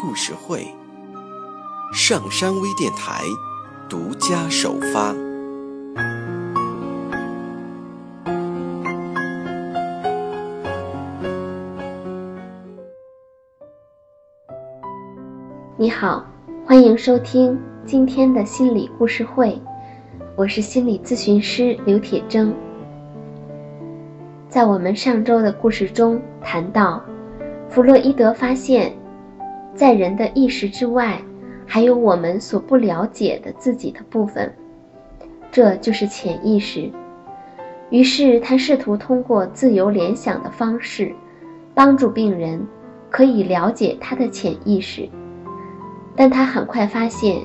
故事会，上山微电台独家首发。你好，欢迎收听今天的心理故事会，我是心理咨询师刘铁铮。在我们上周的故事中谈到，弗洛伊德发现。在人的意识之外，还有我们所不了解的自己的部分，这就是潜意识。于是他试图通过自由联想的方式，帮助病人可以了解他的潜意识。但他很快发现，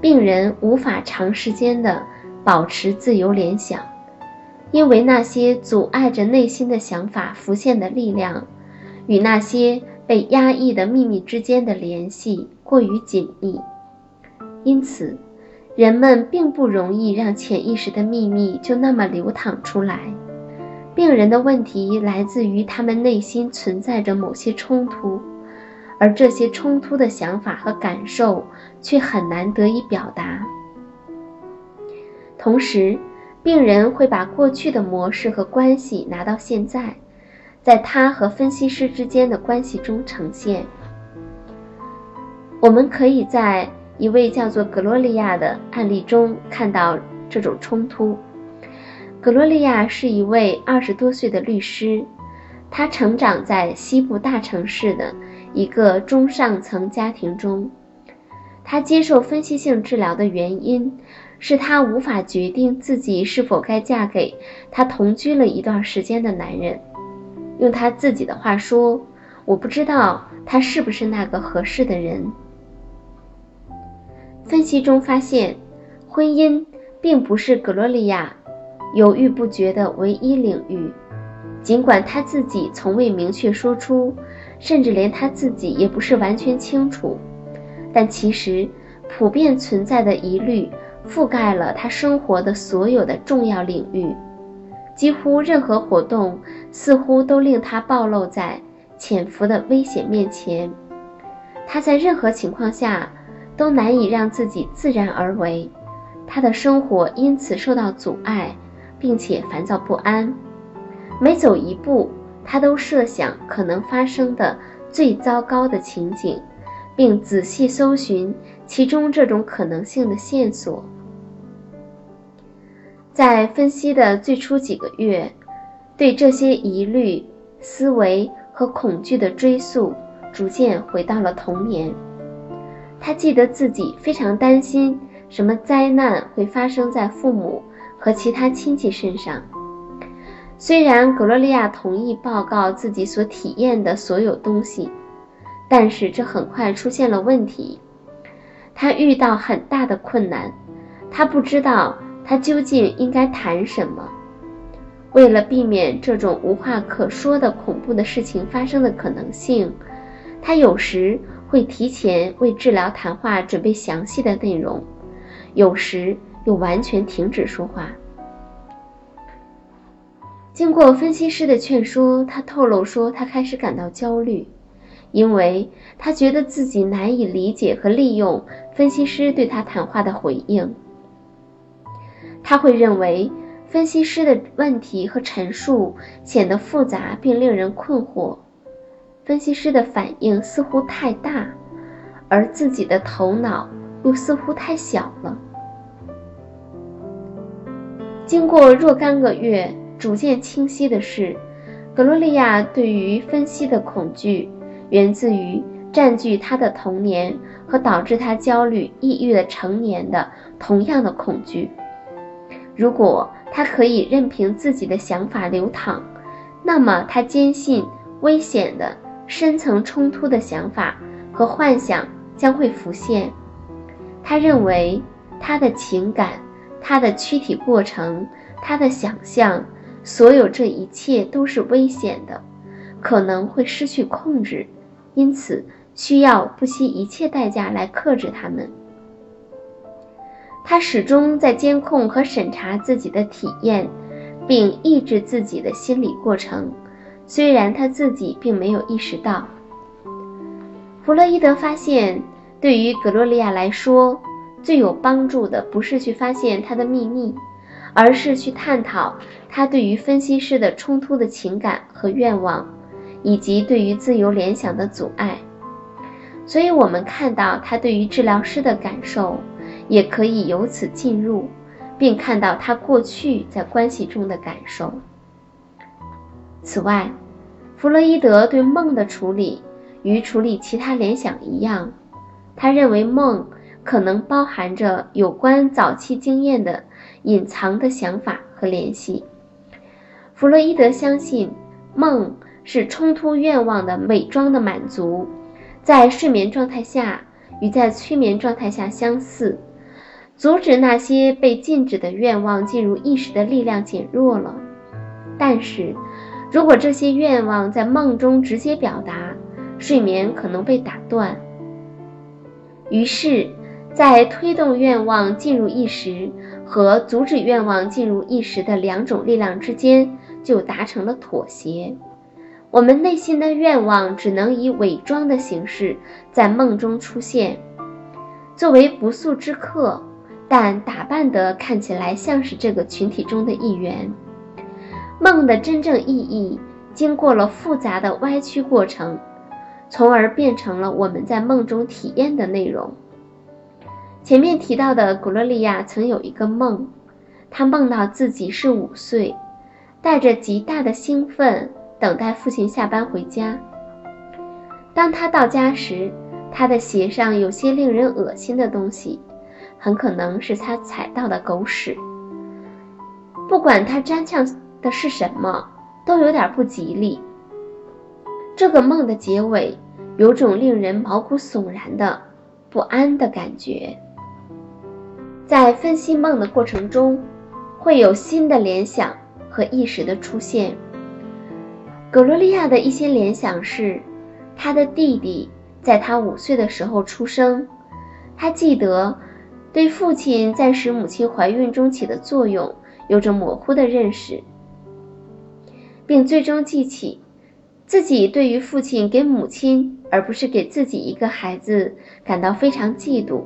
病人无法长时间的保持自由联想，因为那些阻碍着内心的想法浮现的力量，与那些。被压抑的秘密之间的联系过于紧密，因此，人们并不容易让潜意识的秘密就那么流淌出来。病人的问题来自于他们内心存在着某些冲突，而这些冲突的想法和感受却很难得以表达。同时，病人会把过去的模式和关系拿到现在。在他和分析师之间的关系中呈现。我们可以在一位叫做格罗利亚的案例中看到这种冲突。格罗利亚是一位二十多岁的律师，他成长在西部大城市的一个中上层家庭中。他接受分析性治疗的原因是他无法决定自己是否该嫁给他同居了一段时间的男人。用他自己的话说：“我不知道他是不是那个合适的人。”分析中发现，婚姻并不是格罗利亚犹豫不决的唯一领域。尽管他自己从未明确说出，甚至连他自己也不是完全清楚，但其实普遍存在的疑虑覆盖了他生活的所有的重要领域。几乎任何活动似乎都令他暴露在潜伏的危险面前。他在任何情况下都难以让自己自然而为，他的生活因此受到阻碍，并且烦躁不安。每走一步，他都设想可能发生的最糟糕的情景，并仔细搜寻其中这种可能性的线索。在分析的最初几个月，对这些疑虑、思维和恐惧的追溯，逐渐回到了童年。他记得自己非常担心什么灾难会发生在父母和其他亲戚身上。虽然格洛利亚同意报告自己所体验的所有东西，但是这很快出现了问题。他遇到很大的困难，他不知道。他究竟应该谈什么？为了避免这种无话可说的恐怖的事情发生的可能性，他有时会提前为治疗谈话准备详细的内容，有时又完全停止说话。经过分析师的劝说，他透露说他开始感到焦虑，因为他觉得自己难以理解和利用分析师对他谈话的回应。他会认为分析师的问题和陈述显得复杂并令人困惑，分析师的反应似乎太大，而自己的头脑又似乎太小了。经过若干个月，逐渐清晰的是，格罗利亚对于分析的恐惧，源自于占据他的童年和导致他焦虑、抑郁的成年的同样的恐惧。如果他可以任凭自己的想法流淌，那么他坚信危险的、深层冲突的想法和幻想将会浮现。他认为他的情感、他的躯体过程、他的想象，所有这一切都是危险的，可能会失去控制，因此需要不惜一切代价来克制他们。他始终在监控和审查自己的体验，并抑制自己的心理过程，虽然他自己并没有意识到。弗洛伊德发现，对于格洛丽亚来说，最有帮助的不是去发现她的秘密，而是去探讨她对于分析师的冲突的情感和愿望，以及对于自由联想的阻碍。所以，我们看到他对于治疗师的感受。也可以由此进入，并看到他过去在关系中的感受。此外，弗洛伊德对梦的处理与处理其他联想一样，他认为梦可能包含着有关早期经验的隐藏的想法和联系。弗洛伊德相信梦是冲突愿望的伪装的满足，在睡眠状态下与在催眠状态下相似。阻止那些被禁止的愿望进入意识的力量减弱了，但是，如果这些愿望在梦中直接表达，睡眠可能被打断。于是，在推动愿望进入意识和阻止愿望进入意识的两种力量之间就达成了妥协。我们内心的愿望只能以伪装的形式在梦中出现，作为不速之客。但打扮的看起来像是这个群体中的一员。梦的真正意义经过了复杂的歪曲过程，从而变成了我们在梦中体验的内容。前面提到的古洛利亚曾有一个梦，她梦到自己是五岁，带着极大的兴奋等待父亲下班回家。当他到家时，他的鞋上有些令人恶心的东西。很可能是他踩到的狗屎。不管他沾上的是什么，都有点不吉利。这个梦的结尾有种令人毛骨悚然的不安的感觉。在分析梦的过程中，会有新的联想和意识的出现。格罗利亚的一些联想是，他的弟弟在他五岁的时候出生，他记得。对父亲在使母亲怀孕中起的作用有着模糊的认识，并最终记起自己对于父亲给母亲而不是给自己一个孩子感到非常嫉妒。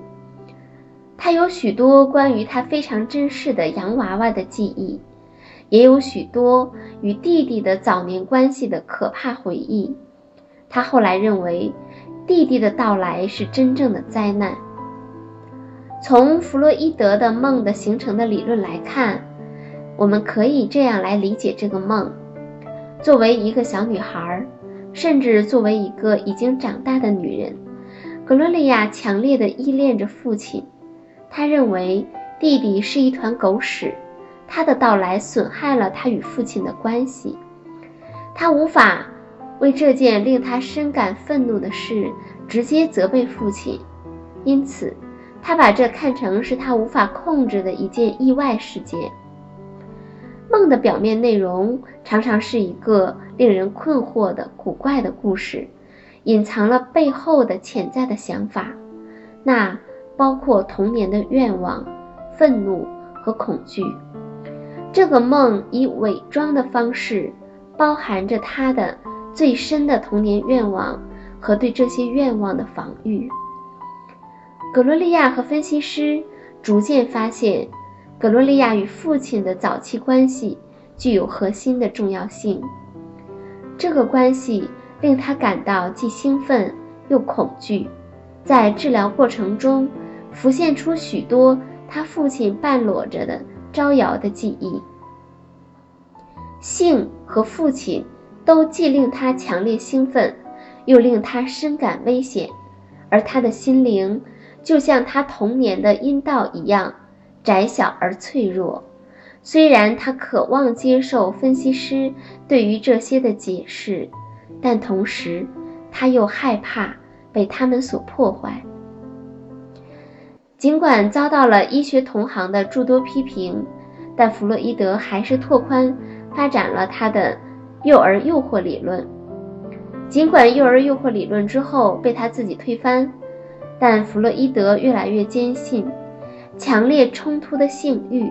他有许多关于他非常珍视的洋娃娃的记忆，也有许多与弟弟的早年关系的可怕回忆。他后来认为，弟弟的到来是真正的灾难。从弗洛伊德的梦的形成的理论来看，我们可以这样来理解这个梦：作为一个小女孩，甚至作为一个已经长大的女人，格洛丽亚强烈的依恋着父亲。她认为弟弟是一团狗屎，他的到来损害了她与父亲的关系。她无法为这件令她深感愤怒的事直接责备父亲，因此。他把这看成是他无法控制的一件意外事件。梦的表面内容常常是一个令人困惑的古怪的故事，隐藏了背后的潜在的想法，那包括童年的愿望、愤怒和恐惧。这个梦以伪装的方式，包含着他的最深的童年愿望和对这些愿望的防御。格罗利亚和分析师逐渐发现，格罗利亚与父亲的早期关系具有核心的重要性。这个关系令他感到既兴奋又恐惧。在治疗过程中，浮现出许多他父亲半裸着的招摇的记忆。性和父亲都既令他强烈兴奋，又令他深感危险，而他的心灵。就像他童年的阴道一样窄小而脆弱，虽然他渴望接受分析师对于这些的解释，但同时他又害怕被他们所破坏。尽管遭到了医学同行的诸多批评，但弗洛伊德还是拓宽发展了他的幼儿诱惑理论。尽管幼儿诱惑理论之后被他自己推翻，但弗洛伊德越来越坚信，强烈冲突的性欲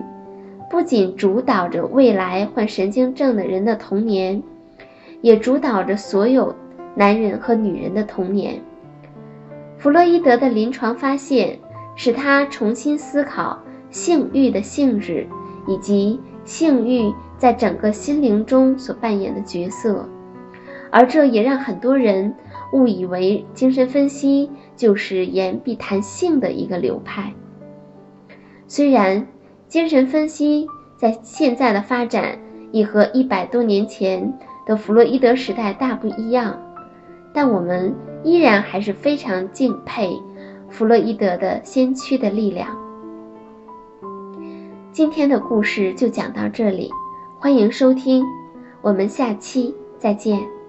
不仅主导着未来患神经症的人的童年，也主导着所有男人和女人的童年。弗洛伊德的临床发现。使他重新思考性欲的性质，以及性欲在整个心灵中所扮演的角色，而这也让很多人误以为精神分析就是言必谈性的一个流派。虽然精神分析在现在的发展已和一百多年前的弗洛伊德时代大不一样，但我们依然还是非常敬佩。弗洛伊德的先驱的力量。今天的故事就讲到这里，欢迎收听，我们下期再见。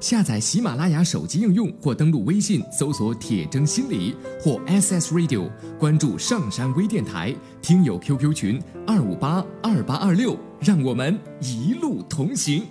下载喜马拉雅手机应用或登录微信搜索“铁铮心理”或 SS Radio，关注上山微电台，听友 QQ 群二五八二八二六，让我们一路同行。